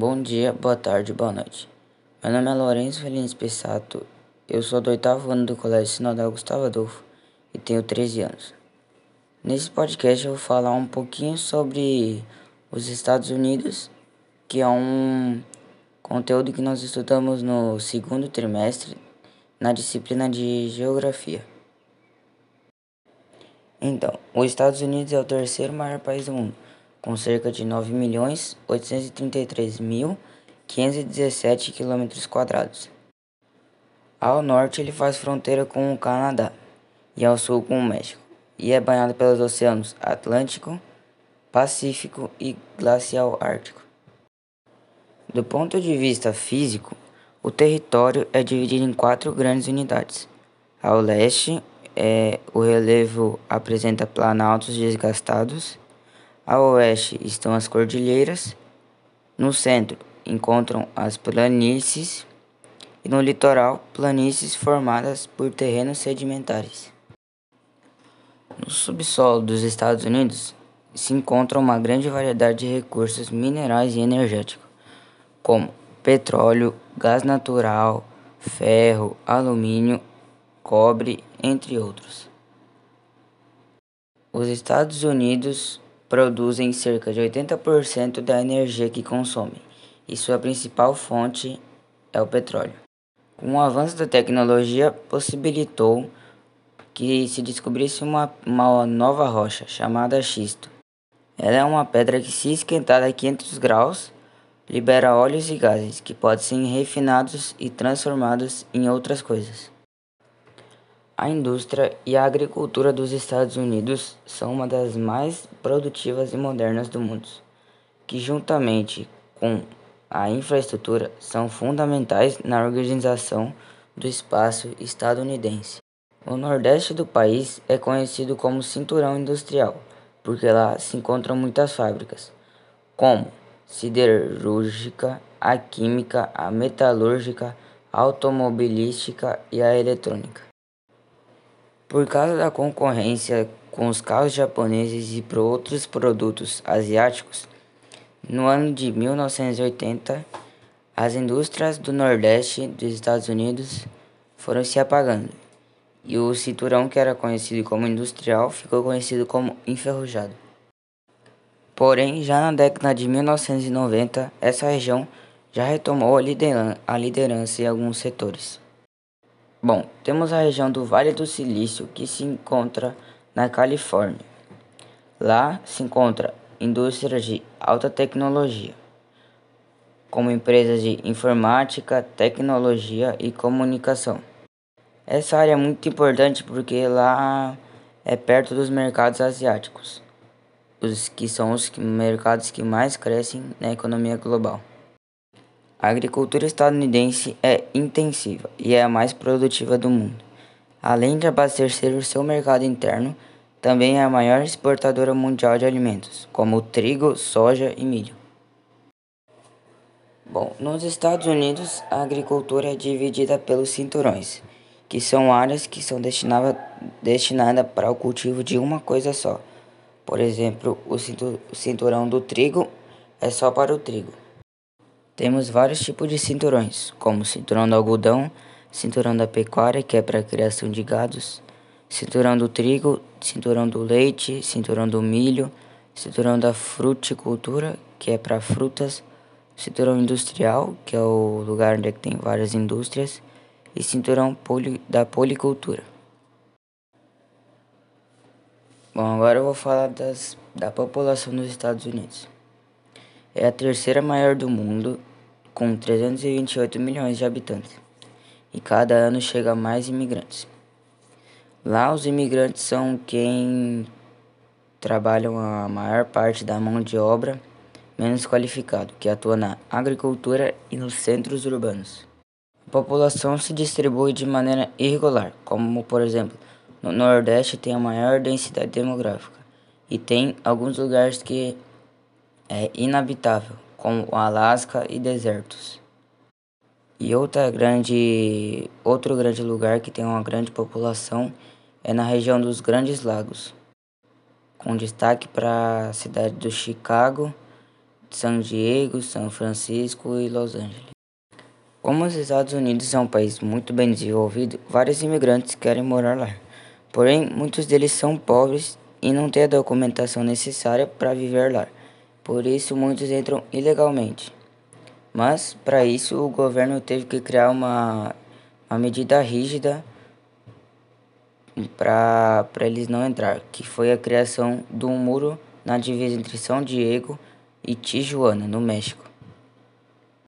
Bom dia, boa tarde, boa noite. Meu nome é Lourenço Felines Pessato, eu sou do oitavo ano do Colégio Sinodal Gustavo Adolfo e tenho 13 anos. Nesse podcast eu vou falar um pouquinho sobre os Estados Unidos, que é um conteúdo que nós estudamos no segundo trimestre na disciplina de Geografia. Então, os Estados Unidos é o terceiro maior país do mundo, com cerca de 9.833.517 km quadrados. Ao norte ele faz fronteira com o Canadá e ao sul com o México, e é banhado pelos oceanos Atlântico, Pacífico e Glacial Ártico. Do ponto de vista físico, o território é dividido em quatro grandes unidades. Ao leste, é, o relevo apresenta planaltos desgastados. A oeste estão as cordilheiras. No centro encontram as planícies e no litoral planícies formadas por terrenos sedimentares. No subsolo dos Estados Unidos se encontra uma grande variedade de recursos minerais e energéticos, como petróleo, gás natural, ferro, alumínio, cobre, entre outros. Os Estados Unidos produzem cerca de 80% da energia que consomem, e sua principal fonte é o petróleo. O avanço da tecnologia, possibilitou que se descobrisse uma, uma nova rocha chamada xisto. Ela é uma pedra que, se esquentada a 500 graus, libera óleos e gases que podem ser refinados e transformados em outras coisas. A indústria e a agricultura dos Estados Unidos são uma das mais produtivas e modernas do mundo, que juntamente com a infraestrutura são fundamentais na organização do espaço estadunidense. O nordeste do país é conhecido como cinturão industrial, porque lá se encontram muitas fábricas, como siderúrgica, a química, a metalúrgica, automobilística e a eletrônica. Por causa da concorrência com os carros japoneses e por outros produtos asiáticos, no ano de 1980, as indústrias do Nordeste dos Estados Unidos foram se apagando e o cinturão que era conhecido como industrial ficou conhecido como enferrujado. Porém, já na década de 1990, essa região já retomou a liderança em alguns setores. Bom, temos a região do Vale do Silício, que se encontra na Califórnia. Lá se encontra indústrias de alta tecnologia, como empresas de informática, tecnologia e comunicação. Essa área é muito importante porque lá é perto dos mercados asiáticos, os que são os mercados que mais crescem na economia global. A agricultura estadunidense é intensiva e é a mais produtiva do mundo. Além de abastecer o seu mercado interno, também é a maior exportadora mundial de alimentos, como trigo, soja e milho. Bom, nos Estados Unidos, a agricultura é dividida pelos cinturões, que são áreas que são destinadas destinada para o cultivo de uma coisa só. Por exemplo, o cinturão do trigo é só para o trigo. Temos vários tipos de cinturões, como cinturão do algodão, cinturão da pecuária, que é para criação de gados, cinturão do trigo, cinturão do leite, cinturão do milho, cinturão da fruticultura, que é para frutas, cinturão industrial, que é o lugar onde é tem várias indústrias, e cinturão poli, da policultura. Bom, agora eu vou falar das, da população dos Estados Unidos. É a terceira maior do mundo com 328 milhões de habitantes, e cada ano chega mais imigrantes. Lá, os imigrantes são quem trabalham a maior parte da mão de obra menos qualificado, que atua na agricultura e nos centros urbanos. A população se distribui de maneira irregular, como por exemplo, no Nordeste tem a maior densidade demográfica e tem alguns lugares que é inabitável, como o Alasca e desertos. E outra grande, outro grande lugar que tem uma grande população é na região dos Grandes Lagos, com destaque para a cidade do Chicago São Diego, São Francisco e Los Angeles. Como os Estados Unidos é um país muito bem desenvolvido, vários imigrantes querem morar lá. Porém, muitos deles são pobres e não têm a documentação necessária para viver lá. Por isso, muitos entram ilegalmente. Mas, para isso, o governo teve que criar uma, uma medida rígida para eles não entrar, que foi a criação de um muro na divisa entre São Diego e Tijuana, no México.